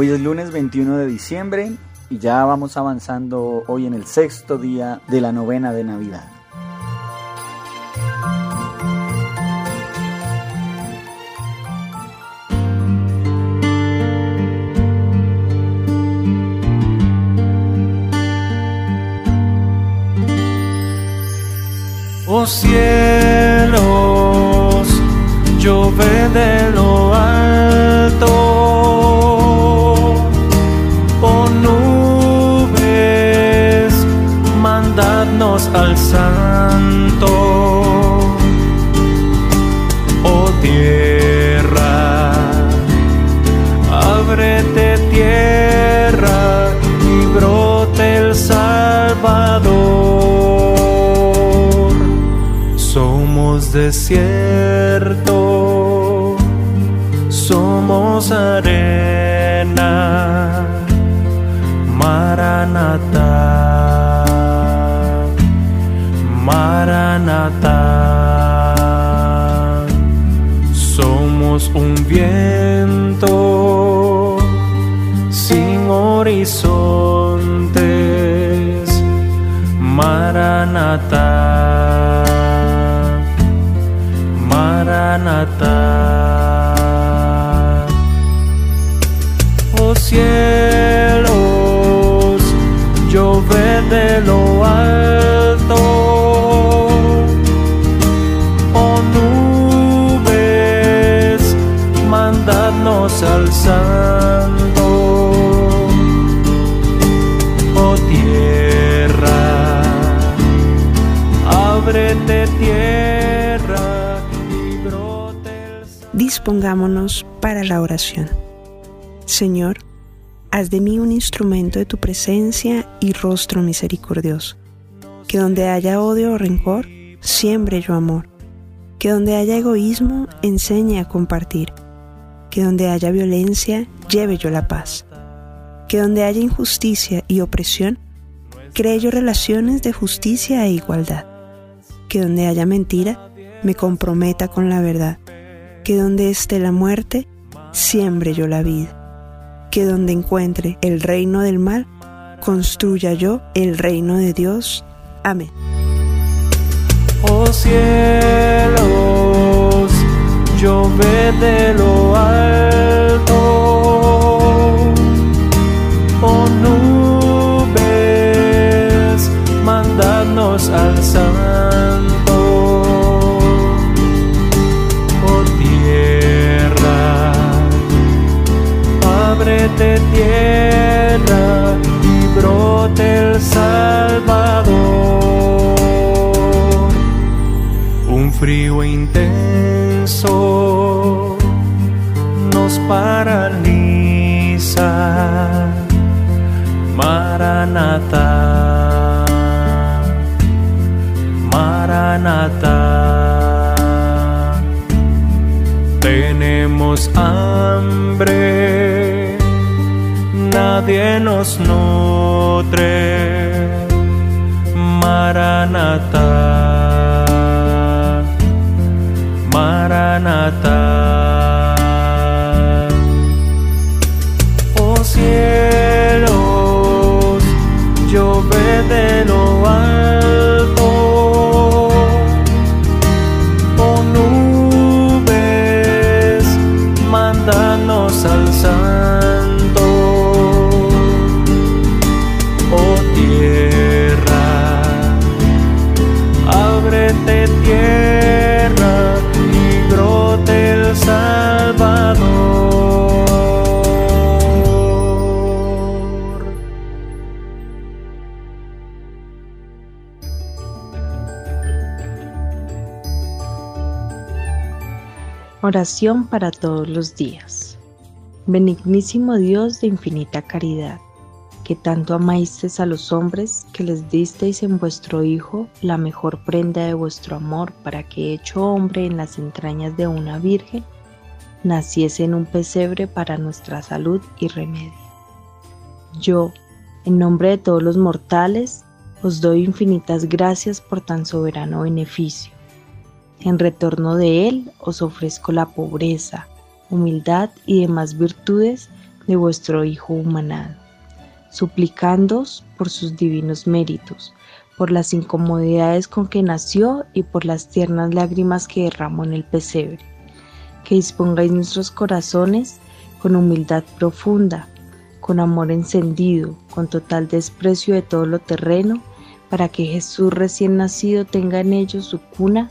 Hoy es lunes 21 de diciembre y ya vamos avanzando hoy en el sexto día de la novena de Navidad. Oh cielos, llove de desierto, somos arena, Maranatha, Maranatha. Somos un viento sin horizontes, Maranatha, Dispongámonos para la oración. Señor, haz de mí un instrumento de tu presencia y rostro misericordioso. Que donde haya odio o rencor, siembre yo amor. Que donde haya egoísmo, enseñe a compartir. Que donde haya violencia, lleve yo la paz. Que donde haya injusticia y opresión, cree yo relaciones de justicia e igualdad. Que donde haya mentira, me comprometa con la verdad. Que donde esté la muerte, siembre yo la vida. Que donde encuentre el reino del mal, construya yo el reino de Dios. Amén. Oh cielos, de lo. Maranatha. Oración para todos los días. Benignísimo Dios de infinita caridad, que tanto amasteis a los hombres que les disteis en vuestro Hijo la mejor prenda de vuestro amor para que hecho hombre en las entrañas de una virgen, naciese en un pesebre para nuestra salud y remedio. Yo, en nombre de todos los mortales, os doy infinitas gracias por tan soberano beneficio. En retorno de él os ofrezco la pobreza, humildad y demás virtudes de vuestro Hijo humanado, suplicándoos por sus divinos méritos, por las incomodidades con que nació y por las tiernas lágrimas que derramó en el pesebre. Que dispongáis nuestros corazones con humildad profunda, con amor encendido, con total desprecio de todo lo terreno, para que Jesús recién nacido tenga en ellos su cuna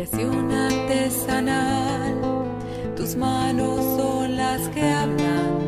creación artesanal, tus manos son las que hablan.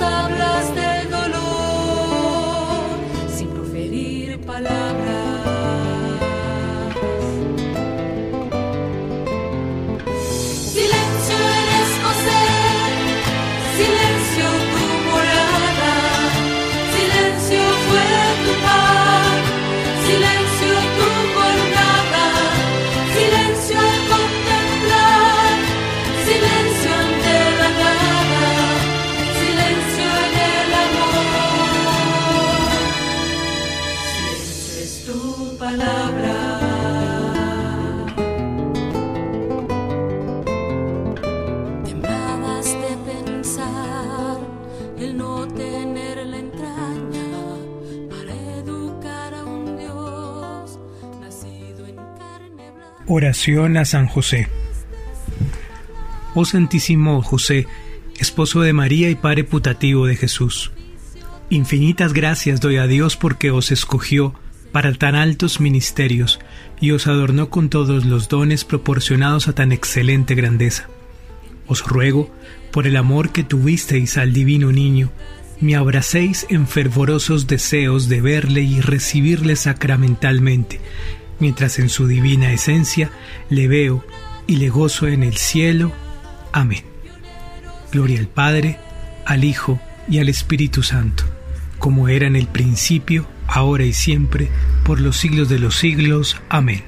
hablas de Oración a San José. Oh Santísimo José, esposo de María y Padre putativo de Jesús. Infinitas gracias doy a Dios porque os escogió para tan altos ministerios y os adornó con todos los dones proporcionados a tan excelente grandeza. Os ruego, por el amor que tuvisteis al divino niño, me abracéis en fervorosos deseos de verle y recibirle sacramentalmente, mientras en su divina esencia le veo y le gozo en el cielo. Amén. Gloria al Padre, al Hijo y al Espíritu Santo, como era en el principio, ahora y siempre, por los siglos de los siglos. Amén.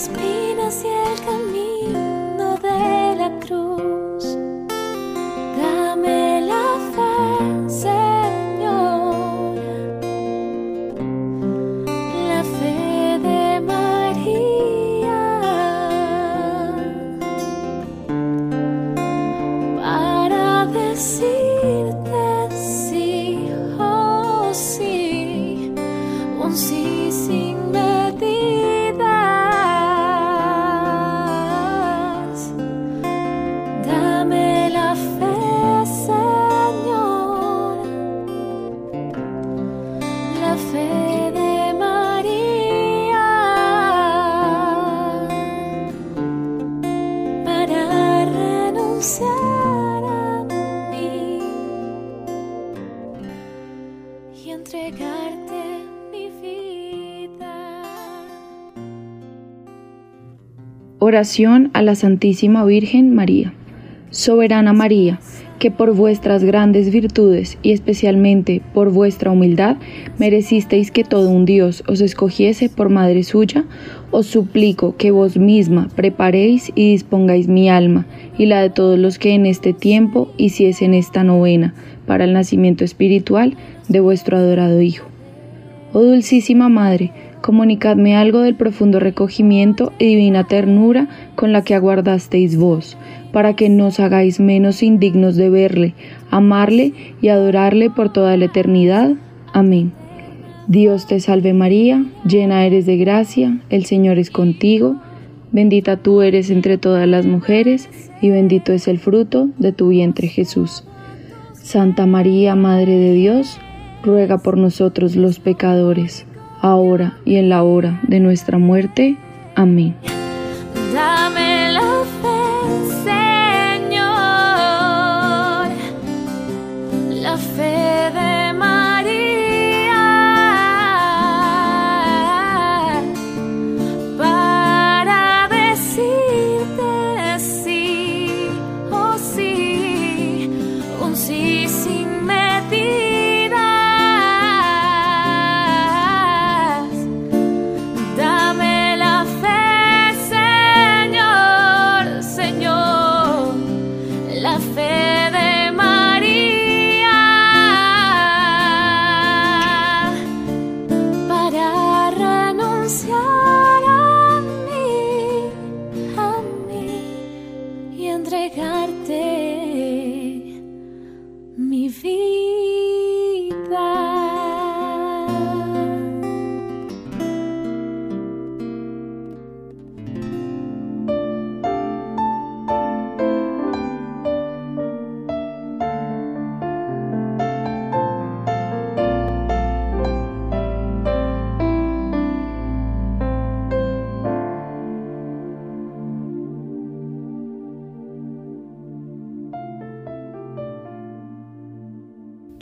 las espinas Oración a la Santísima Virgen María. Soberana María, que por vuestras grandes virtudes y especialmente por vuestra humildad merecisteis que todo un Dios os escogiese por madre suya, os suplico que vos misma preparéis y dispongáis mi alma y la de todos los que en este tiempo hiciesen esta novena para el nacimiento espiritual de vuestro adorado Hijo. Oh Dulcísima Madre, comunicadme algo del profundo recogimiento y divina ternura con la que aguardasteis vos, para que nos hagáis menos indignos de verle, amarle y adorarle por toda la eternidad. Amén. Dios te salve María, llena eres de gracia, el Señor es contigo, bendita tú eres entre todas las mujeres, y bendito es el fruto de tu vientre Jesús. Santa María, Madre de Dios, ruega por nosotros los pecadores, ahora y en la hora de nuestra muerte. Amén.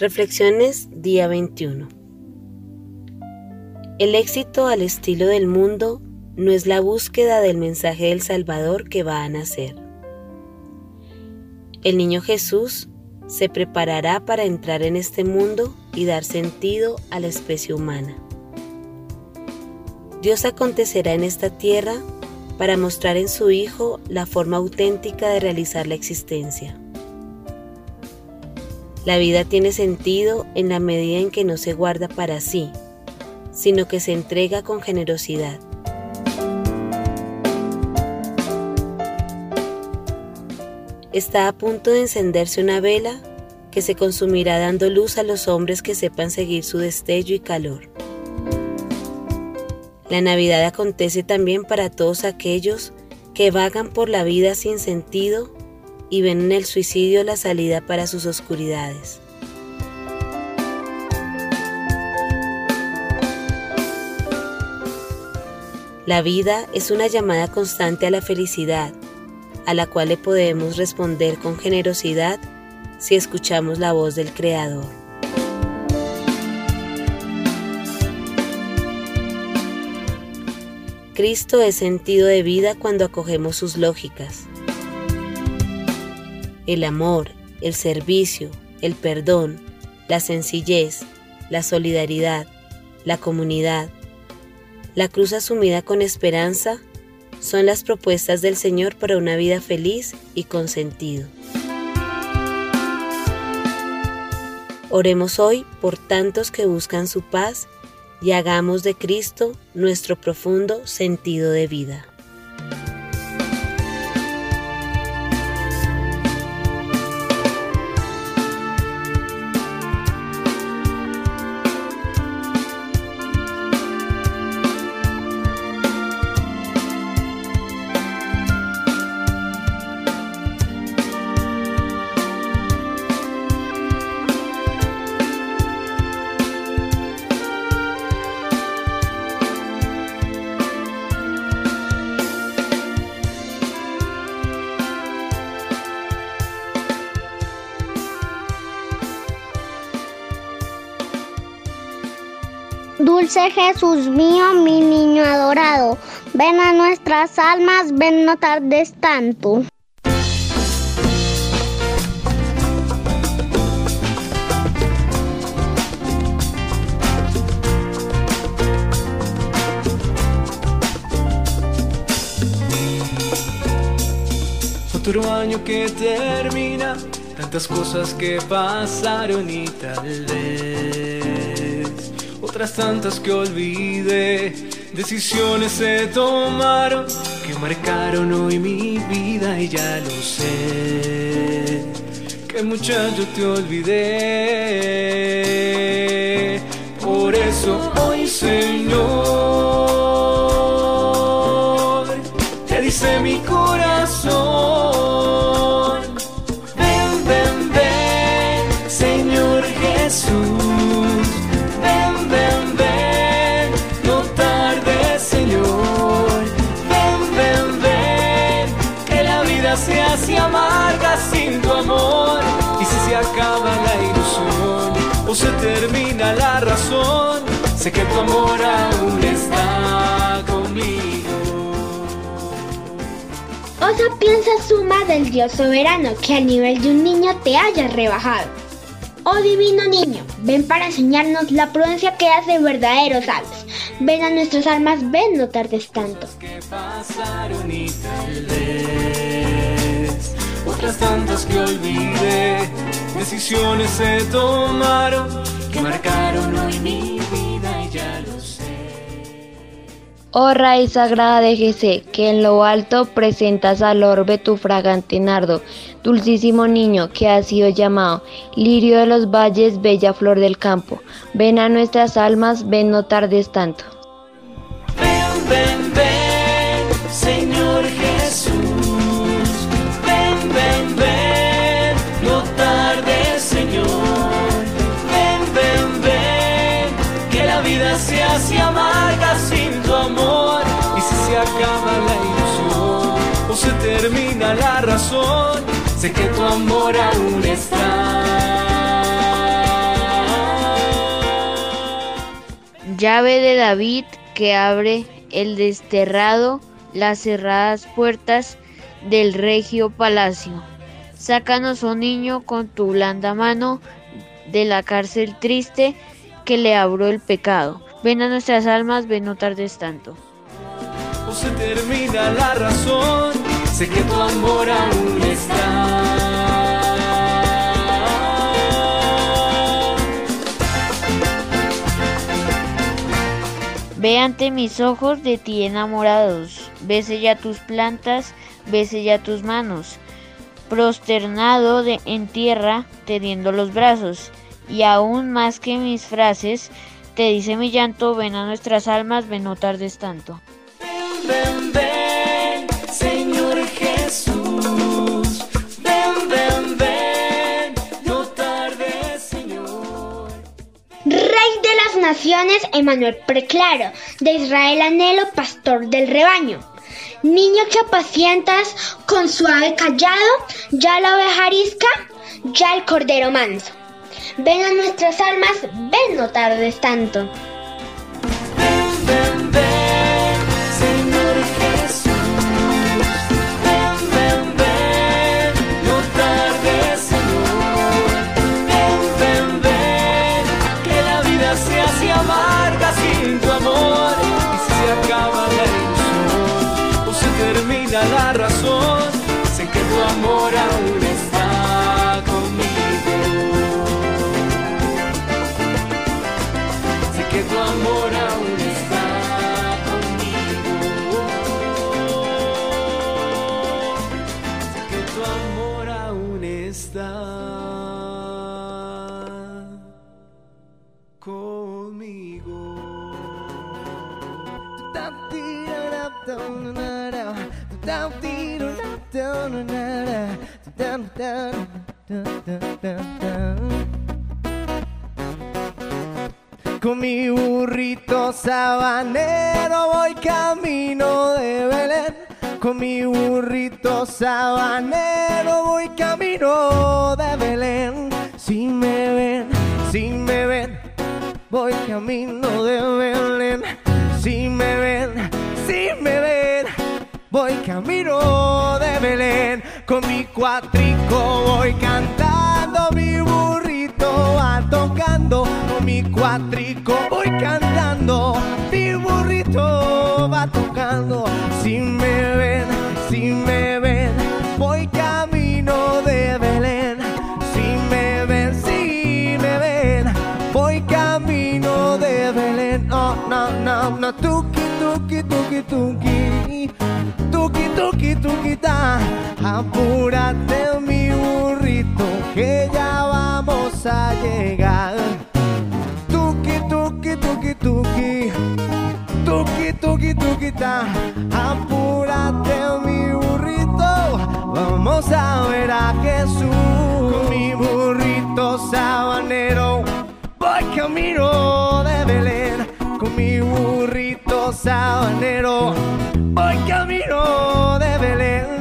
Reflexiones día 21. El éxito al estilo del mundo no es la búsqueda del mensaje del Salvador que va a nacer. El niño Jesús se preparará para entrar en este mundo y dar sentido a la especie humana. Dios acontecerá en esta tierra para mostrar en su Hijo la forma auténtica de realizar la existencia. La vida tiene sentido en la medida en que no se guarda para sí, sino que se entrega con generosidad. Está a punto de encenderse una vela que se consumirá dando luz a los hombres que sepan seguir su destello y calor. La Navidad acontece también para todos aquellos que vagan por la vida sin sentido y ven en el suicidio la salida para sus oscuridades. La vida es una llamada constante a la felicidad, a la cual le podemos responder con generosidad si escuchamos la voz del Creador. Cristo es sentido de vida cuando acogemos sus lógicas. El amor, el servicio, el perdón, la sencillez, la solidaridad, la comunidad, la cruz asumida con esperanza son las propuestas del Señor para una vida feliz y con sentido. Oremos hoy por tantos que buscan su paz y hagamos de Cristo nuestro profundo sentido de vida. Jesús mío, mi niño adorado, ven a nuestras almas, ven no tardes tanto. Otro año que termina, tantas cosas que pasaron y tal vez tantas que olvidé. Decisiones se tomaron que marcaron hoy mi vida y ya lo sé. Que muchacho te olvidé. Por eso hoy, Señor, te dice mi corazón. La razón, sé que tu amor aún está conmigo. Osa piensa suma del Dios soberano que al nivel de un niño te haya rebajado. Oh divino niño, ven para enseñarnos la prudencia que hace verdaderos sabios. Ven a nuestras almas, ven no tardes tanto. que pasaron y tal vez otras tantas que olvidé. Decisiones se tomaron marcaron hoy mi vida y ya lo sé. Oh raíz sagrada de Jesé, que en lo alto presentas al orbe tu fragante nardo, dulcísimo niño que ha sido llamado, lirio de los valles, bella flor del campo. Ven a nuestras almas, ven no tardes tanto. Sé que tu amor aún está. Llave de David que abre el desterrado, las cerradas puertas del regio palacio. Sácanos, oh niño, con tu blanda mano de la cárcel triste que le abrió el pecado. Ven a nuestras almas, ven no tardes tanto. o se termina la razón, sé que tu amor aún está. Ve ante mis ojos de ti enamorados, bese ya tus plantas, bese ya tus manos, prosternado de, en tierra, tendiendo los brazos, y aún más que mis frases, te dice mi llanto, ven a nuestras almas, ven no tardes tanto. Ven, ven, Señor Emanuel Preclaro, de Israel anhelo, pastor del rebaño. Niño que apacientas con suave callado, ya la oveja arisca, ya el cordero manso. Ven a nuestras almas, ven no tardes tanto. Con mi burrito sabanero voy camino de Belén. Con mi burrito sabanero voy camino de Belén. Si me ven, si me ven, voy camino de Belén. Si me ven, si me ven, voy camino de Belén. Con mi cuatrico voy cantando, mi burrito va tocando. Con mi cuatrico voy cantando, mi burrito va tocando. Si me ven, si me ven, voy camino de Belén. Si me ven, si me ven, voy camino de Belén. Oh, no, no, no, tuki, tuki, tuki, tuki. Tuki, tuki, tuki, ta. Apúrate, mi burrito, que ya vamos a llegar. Tuki, tuki, tuki, tuki. Tuki, tuki, tuki, ta. Apúrate, mi burrito, vamos a ver a Jesús. Con mi burrito sabanero, voy camino de Belén. Con mi burrito sabanero, voy camino de Belén.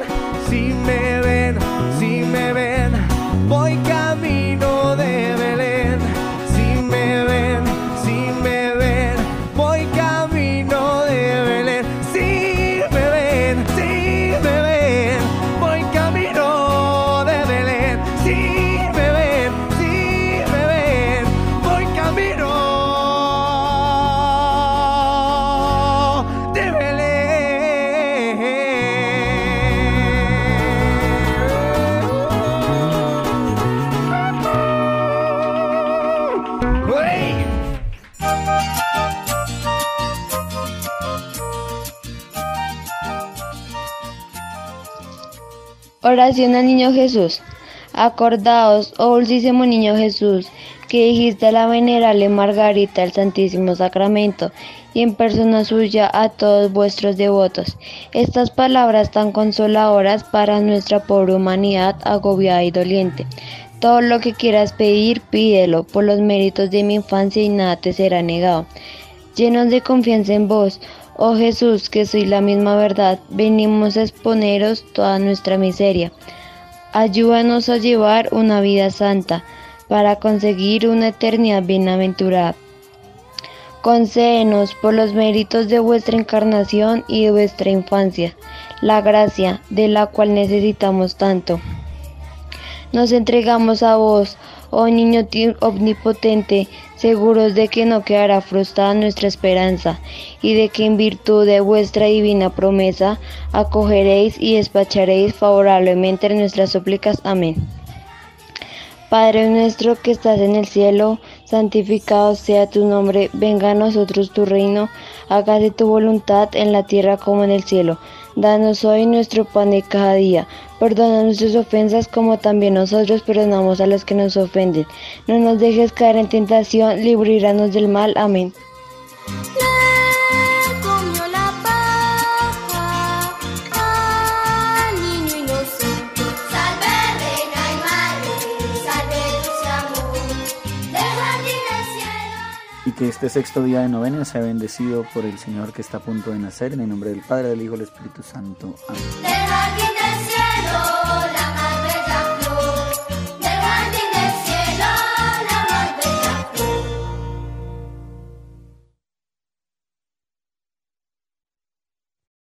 Oración al Niño Jesús. Acordaos, oh dulcísimo Niño Jesús, que dijiste a la venerable Margarita el Santísimo Sacramento y en persona suya a todos vuestros devotos. Estas palabras tan consoladoras para nuestra pobre humanidad agobiada y doliente. Todo lo que quieras pedir, pídelo, por los méritos de mi infancia y nada te será negado. Llenos de confianza en vos, oh Jesús, que soy la misma verdad, venimos a exponeros toda nuestra miseria. Ayúdanos a llevar una vida santa, para conseguir una eternidad bienaventurada. Concédenos, por los méritos de vuestra encarnación y de vuestra infancia, la gracia de la cual necesitamos tanto. Nos entregamos a vos, oh niño omnipotente, seguros de que no quedará frustrada nuestra esperanza, y de que en virtud de vuestra divina promesa acogeréis y despacharéis favorablemente nuestras súplicas. Amén. Padre nuestro que estás en el cielo, santificado sea tu nombre, venga a nosotros tu reino, hágase tu voluntad en la tierra como en el cielo. Danos hoy nuestro pan de cada día, perdona nuestras ofensas como también nosotros perdonamos a los que nos ofenden. No nos dejes caer en tentación, líbranos del mal. Amén. Que este sexto día de novena sea bendecido por el Señor que está a punto de nacer, en el nombre del Padre, del Hijo y del Espíritu Santo. Amén.